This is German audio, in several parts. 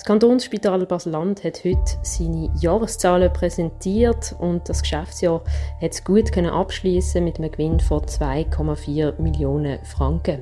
Das Kantonsspital Basel-Land hat heute seine Jahreszahlen präsentiert und das Geschäftsjahr hat es gut abschließen mit einem Gewinn von 2,4 Millionen Franken.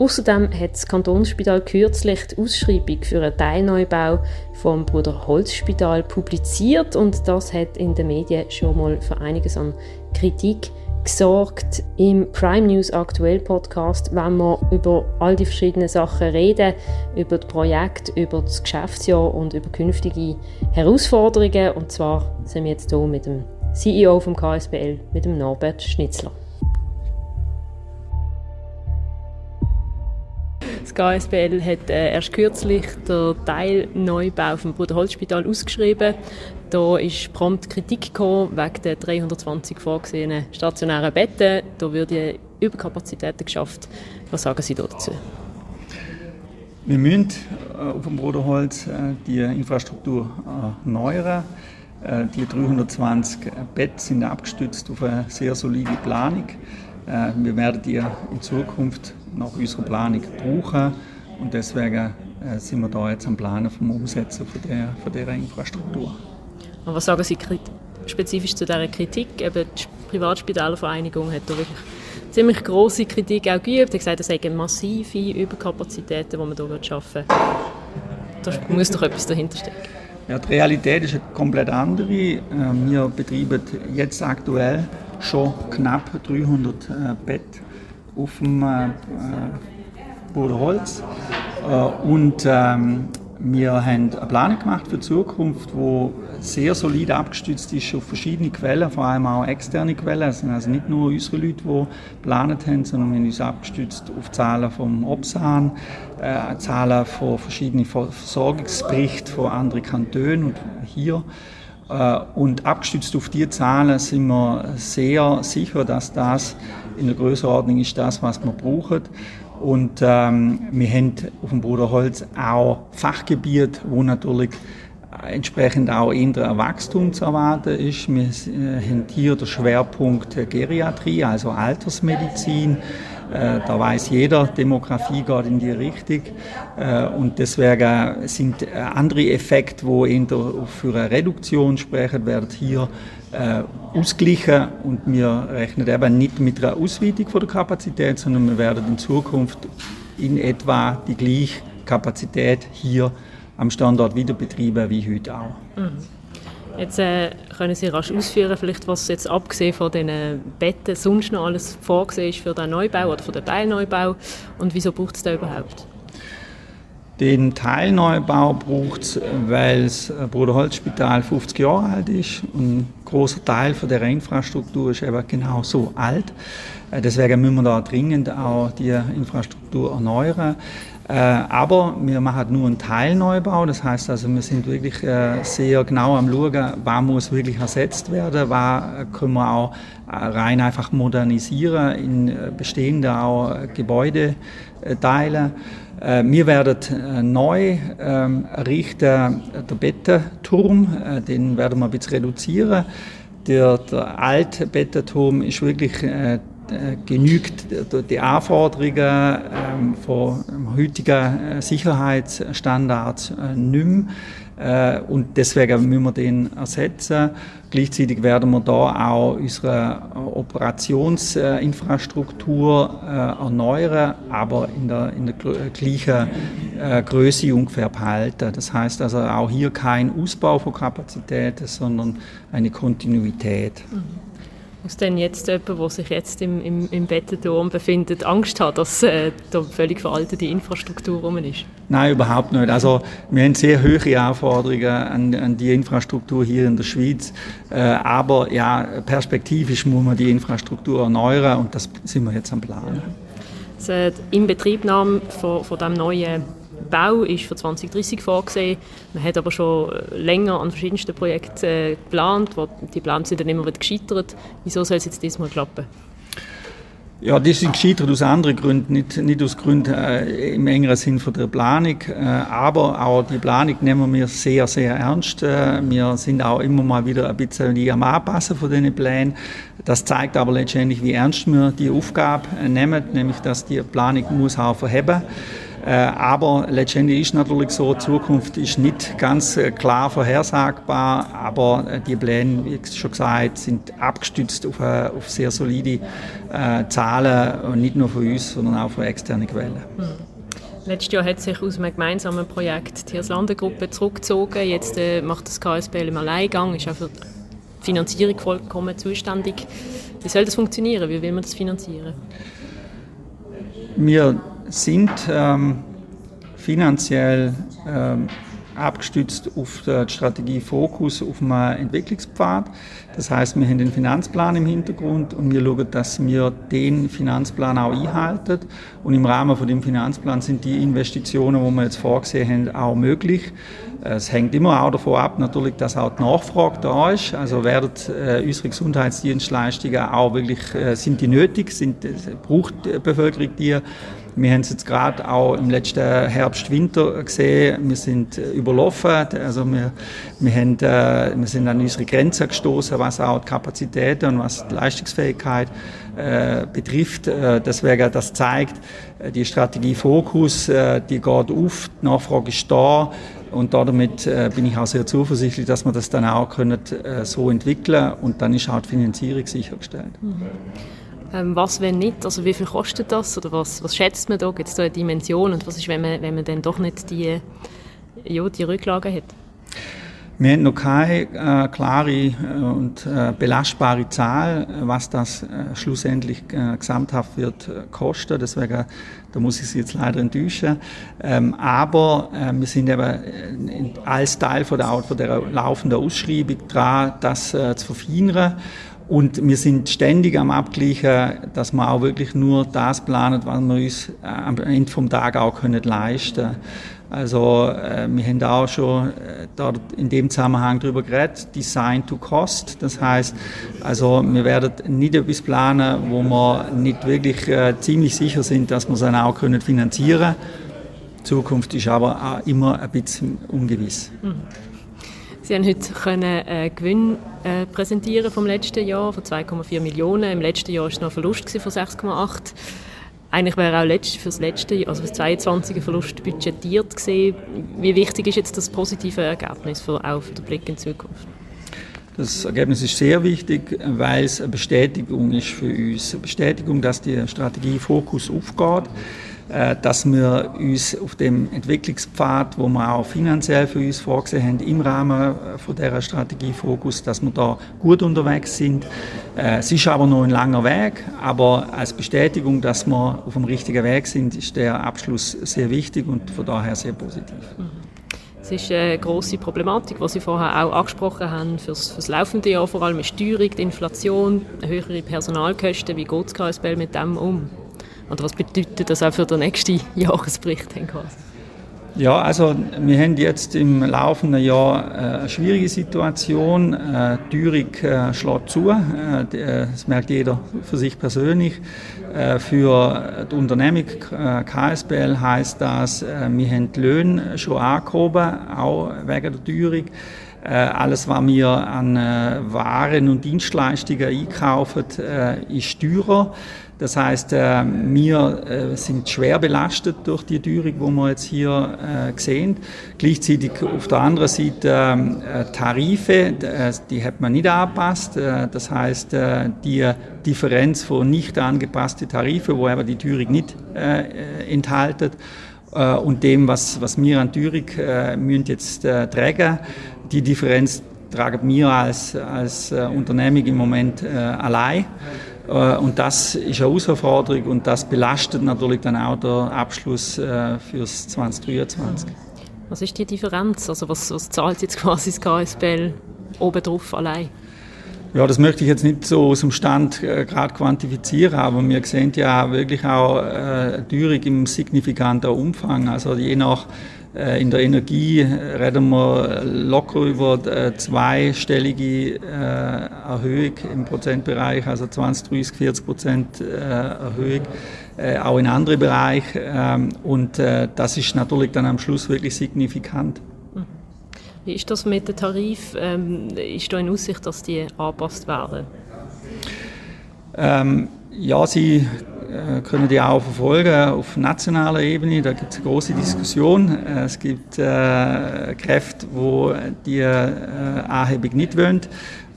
Außerdem hat das Kantonsspital kürzlich die Ausschreibung für einen Teilneubau vom Bruder Holzspital publiziert und das hat in den Medien schon mal für einiges an Kritik gesorgt. Im Prime News Aktuell Podcast wenn wir über all die verschiedenen Sachen reden, über das Projekt, über das Geschäftsjahr und über künftige Herausforderungen. Und zwar sind wir jetzt hier mit dem CEO vom KSBL, mit dem Norbert Schnitzler. Das KSBL hat äh, erst kürzlich den Teilneubau vom Bruderholzspital ausgeschrieben. Da ist prompt Kritik gekommen wegen der 320 vorgesehenen stationären Betten. Da würden Überkapazitäten geschafft. Was sagen Sie dazu? Wir müssen äh, auf dem Bruderholz äh, die Infrastruktur erneuern. Die 320 Betten sind abgestützt auf eine sehr solide Planung. Wir werden die in Zukunft nach unserer Planung brauchen und deswegen sind wir da jetzt am Planen vom Umsetzen von der, von dieser Infrastruktur. Und was sagen Sie spezifisch zu dieser Kritik? Eben die Privatspitalvereinigung hat da wirklich ziemlich große Kritik auch geübt. Er hat gesagt, es seien massive Überkapazitäten, die man hier schaffen will. Da muss doch etwas dahinter stecken. Ja, die Realität ist eine komplett andere. Äh, wir betreiben jetzt aktuell schon knapp 300 äh, Bett auf dem äh, Bodenholz. Und ähm, wir haben eine Planung gemacht für die Zukunft, die sehr solid abgestützt ist auf verschiedene Quellen, vor allem auch externe Quellen. Es sind also nicht nur unsere Leute, die geplant haben, sondern wir haben uns abgestützt auf Zahlen vom Obsan, äh, Zahlen von verschiedenen Versorgungsberichten von anderen Kantonen und hier. Äh, und abgestützt auf diese Zahlen sind wir sehr sicher, dass das in der Größenordnung ist, das, was wir brauchen. Und ähm, wir haben auf dem Bruderholz auch Fachgebiet, wo natürlich entsprechend auch in der Wachstum zu erwarten ist. Wir äh, haben hier den Schwerpunkt Geriatrie, also Altersmedizin. Äh, da weiß jeder, Demografie geht in die Richtung. Äh, und deswegen sind andere Effekte, die für eine Reduktion sprechen, werden hier äh, ausgleichen und wir rechnen eben nicht mit einer Ausweitung von der Kapazität, sondern wir werden in Zukunft in etwa die gleiche Kapazität hier am Standort wieder betreiben wie heute auch. Mhm. Jetzt äh, können Sie rasch ausführen, vielleicht was jetzt abgesehen von den Betten sonst noch alles vorgesehen ist für den Neubau oder für den Teilneubau und wieso braucht es da überhaupt? Den Teilneubau braucht es, weil das Bruderholzspital 50 Jahre alt ist. Und großer Teil von der Infrastruktur ist eben genau so alt. Äh, deswegen müssen wir da dringend auch die Infrastruktur erneuern. Äh, aber wir machen nur einen Teilneubau, das heißt also, wir sind wirklich äh, sehr genau am schauen, was muss wirklich ersetzt werden, was können wir auch rein einfach modernisieren in bestehende auch Gebäudeteile. Äh, wir werden äh, neu ähm, errichten, den Bettenturm, äh, den werden wir ein bisschen reduzieren. Der, der alte Bettenturm ist wirklich genügt die Anforderungen ähm, von heutigen Sicherheitsstandards nicht mehr. Äh, und deswegen müssen wir den ersetzen. Gleichzeitig werden wir da auch unsere Operationsinfrastruktur äh, erneuern, aber in der, in der gleichen äh, Größe ungefähr behalten. Das heißt also auch hier kein Ausbau von Kapazitäten, sondern eine Kontinuität. Mhm. Muss denn jetzt jemand, der sich jetzt im, im, im Bettenturm befindet, Angst haben, dass äh, da völlig veraltete Infrastruktur rum ist? Nein, überhaupt nicht. Also wir haben sehr hohe Anforderungen an, an die Infrastruktur hier in der Schweiz. Äh, aber ja, perspektivisch muss man die Infrastruktur erneuern und das sind wir jetzt am Plan. Also, Im Betriebnahme von, von dem neuen Bau ist für 2030 vorgesehen. Man hat aber schon länger an verschiedensten Projekten äh, geplant. Die Pläne sind dann immer wieder gescheitert. Wieso soll es jetzt diesmal klappen? Ja, die sind gescheitert aus anderen Gründen, nicht, nicht aus Gründen äh, im engeren Sinn von der Planung, äh, aber auch die Planung nehmen wir sehr, sehr ernst. Äh, wir sind auch immer mal wieder ein bisschen am Anpassen von diesen Plänen. Das zeigt aber letztendlich, wie ernst wir die Aufgabe nehmen, nämlich dass die Planung muss auch verheben muss. Äh, aber letztendlich ist natürlich so, die Zukunft ist nicht ganz äh, klar vorhersagbar, aber äh, die Pläne, wie schon gesagt, sind abgestützt auf, auf sehr solide Zahlen, und nicht nur von uns, sondern auch von externen Quellen. Mhm. Letztes Jahr hat sich aus einem gemeinsamen Projekt die Tierslande-Gruppe zurückgezogen. Jetzt macht das KSBL im Alleingang, ist auch für die Finanzierung vollkommen zuständig. Wie soll das funktionieren? Wie will man das finanzieren? Wir sind ähm, finanziell ähm, abgestützt auf die Strategie Fokus auf einen Entwicklungspfad. Das heißt, wir haben den Finanzplan im Hintergrund und wir schauen, dass wir den Finanzplan auch einhalten. Und im Rahmen von dem Finanzplan sind die Investitionen, die wir jetzt vorgesehen haben, auch möglich. Es hängt immer auch davon ab, natürlich, dass auch die Nachfrage da ist. Also werden äh, unsere Gesundheitsdienstleistungen auch wirklich, äh, sind die nötig, sind, äh, braucht die Bevölkerung die? Wir haben es jetzt gerade auch im letzten Herbst, Winter gesehen. Wir sind äh, überlaufen. Also wir, wir, haben, äh, wir sind an unsere Grenzen gestoßen, was auch die Kapazitäten und was die Leistungsfähigkeit äh, betrifft. Äh, deswegen, das zeigt, äh, die Strategie Fokus, äh, die geht auf, die Nachfrage ist da. Und damit äh, bin ich auch sehr zuversichtlich, dass wir das dann auch können, äh, so entwickeln und dann ist auch die Finanzierung sichergestellt. Mhm. Ähm, was, wenn nicht? Also wie viel kostet das? Oder was, was schätzt man da? Gibt es da eine Dimension? Und was ist, wenn man, wenn man dann doch nicht die, ja, die Rücklagen hat? Wir haben noch keine äh, klare äh, und äh, belastbare Zahl, was das äh, schlussendlich äh, gesamthaft wird äh, kosten. Deswegen, da muss ich Sie jetzt leider enttäuschen. Ähm, aber wir sind eben als Teil von der, von der laufenden Ausschreibung dran, das zu verfeinern. Und wir sind ständig am Abgleichen, dass wir auch wirklich nur das planen, was wir uns äh, am Ende vom Tag auch können leisten Also äh, wir haben auch schon äh, dort in dem Zusammenhang darüber geredet, Design to Cost. Das heißt, also wir werden nicht etwas planen, wo wir nicht wirklich äh, ziemlich sicher sind, dass wir es dann auch können finanzieren können. Zukunft ist aber auch immer ein bisschen ungewiss. Mhm. Sie haben heute können, äh, Gewinn äh, präsentieren vom letzten Jahr von 2,4 Millionen. Im letzten Jahr war es noch ein Verlust von 6,8. Eigentlich wäre auch für das letzte, also für das 22 Verlust budgetiert gewesen. Wie wichtig ist jetzt das positive Ergebnis für, auch für den Blick in die Zukunft? Das Ergebnis ist sehr wichtig, weil es eine Bestätigung ist für uns. Eine Bestätigung, dass die Strategie Fokus aufgeht. Äh, dass wir uns auf dem Entwicklungspfad, wo wir auch finanziell für uns vorgesehen haben, im Rahmen äh, von dieser Strategie Fokus, dass wir da gut unterwegs sind. Äh, es ist aber noch ein langer Weg, aber als Bestätigung, dass wir auf dem richtigen Weg sind, ist der Abschluss sehr wichtig und von daher sehr positiv. Es ist eine grosse Problematik, die Sie vorher auch angesprochen haben, für das laufende Jahr, vor allem die Steuerung, die Inflation, höhere Personalkosten. Wie geht das KSBL mit dem um? Oder was bedeutet das auch für den nächsten Jahresbericht? Ja, also wir haben jetzt im laufenden Jahr äh, eine schwierige Situation. Äh, die Teuerung äh, schlägt zu. Das merkt jeder für sich persönlich. Für die Unternehmung KSBL heißt das, wir haben die Löhne schon angehoben, auch wegen der Teuerung. Alles, was wir an Waren und Dienstleistungen einkaufen, ist teurer. Das heißt, äh, wir äh, sind schwer belastet durch die Teuerung, die wir jetzt hier äh, sehen. Gleichzeitig auf der anderen Seite Tarife, die hat man nicht angepasst. Das heißt, die Differenz von nicht angepassten Tarifen, wo aber die Teuerung nicht enthalten, und dem, was, was wir an Teuerung müssen jetzt tragen, die Differenz tragen wir als, als Unternehmung im Moment allein. Äh, und das ist eine Herausforderung und das belastet natürlich dann auch den Abschluss äh, fürs 2023. Was ist die Differenz? Also was, was zahlt jetzt quasi das KSBL obendrauf allein? Ja, das möchte ich jetzt nicht so aus dem Stand äh, gerade quantifizieren, aber wir sehen ja wirklich auch äh, Teuerung im signifikanten Umfang. Also je nach äh, in der Energie reden wir locker über äh, zweistellige äh, Erhöhung im Prozentbereich, also 20, 30, 40 Prozent Erhöhung, auch in anderen Bereichen. Ähm, und das ist natürlich dann am Schluss wirklich signifikant. Wie ist das mit dem Tarif? Ähm, ist da in Aussicht, dass die angepasst werden? Ähm, ja, sie können die auch verfolgen auf nationaler Ebene. Da gibt es eine große Diskussion. Äh, es gibt äh, Kräfte, wo die äh, Anhebung nicht wollen,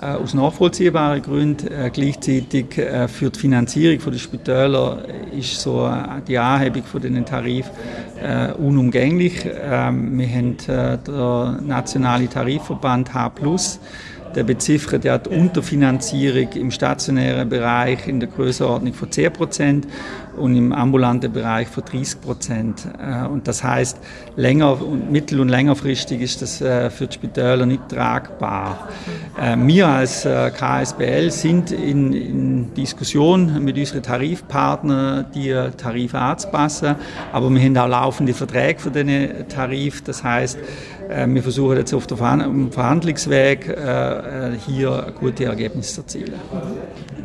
äh, aus nachvollziehbaren Gründen. Äh, gleichzeitig für die Finanzierung der Spitäler ist so die Anhebung von den Tarif unumgänglich. Ähm, wir haben der nationale Tarifverband H+, der beziffert ja die Unterfinanzierung im stationären Bereich in der Größenordnung von 10 Prozent und im ambulanten Bereich von 30 Prozent. Äh, und das heißt, länger und mittel- und längerfristig ist das äh, für die Spitäler nicht tragbar. Äh, wir als KSBL sind in, in Diskussion mit unseren Tarifpartnern, die Tarife anzupassen, aber wir haben auch laufende Verträge für diesen Tarif. Das heißt, wir versuchen jetzt auf dem Verhandlungsweg hier gute Ergebnisse zu erzielen.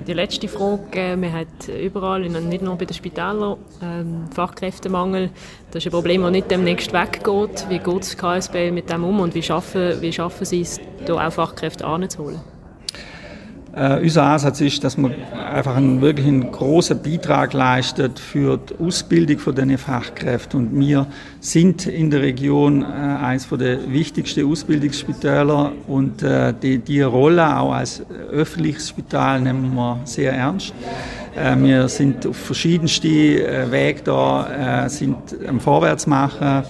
Die letzte Frage, man hat überall, nicht nur bei den Spitälern, ähm, Fachkräftemangel. Das ist ein Problem, das nicht demnächst weggeht. Wie geht das KSB mit dem um und wie schaffen, wie schaffen Sie es, da auch Fachkräfte anzuholen? Äh, unser Ansatz ist, dass man einfach einen wirklich einen großen Beitrag leistet für die Ausbildung von den Fachkräften. Und wir sind in der Region äh, eines der wichtigsten Ausbildungsspitäler und äh, die, die Rolle auch als öffentliches Spital nehmen wir sehr ernst. Äh, wir sind auf verschiedenste äh, Wege da, äh, sind am Vorwärtsmachen.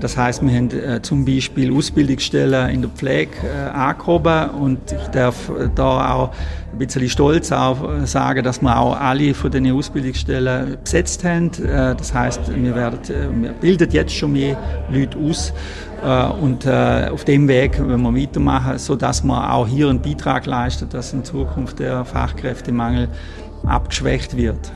Das heißt, wir haben zum Beispiel Ausbildungsstellen in der Pflege angehoben und ich darf da auch ein bisschen stolz auf sagen, dass wir auch alle von den Ausbildungsstellen besetzt haben. Das heißt, wir, werden, wir bilden jetzt schon mehr Leute aus und auf dem Weg wollen wir weitermachen, sodass wir auch hier einen Beitrag leisten, dass in Zukunft der Fachkräftemangel abgeschwächt wird.